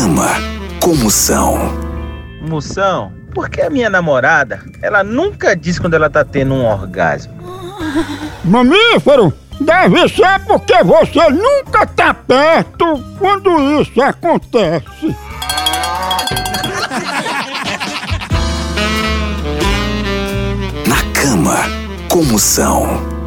Cama, Comoção. Moção, por que a minha namorada, ela nunca diz quando ela tá tendo um orgasmo? Mamífero, deve ser porque você nunca tá perto quando isso acontece. Na cama. Comoção.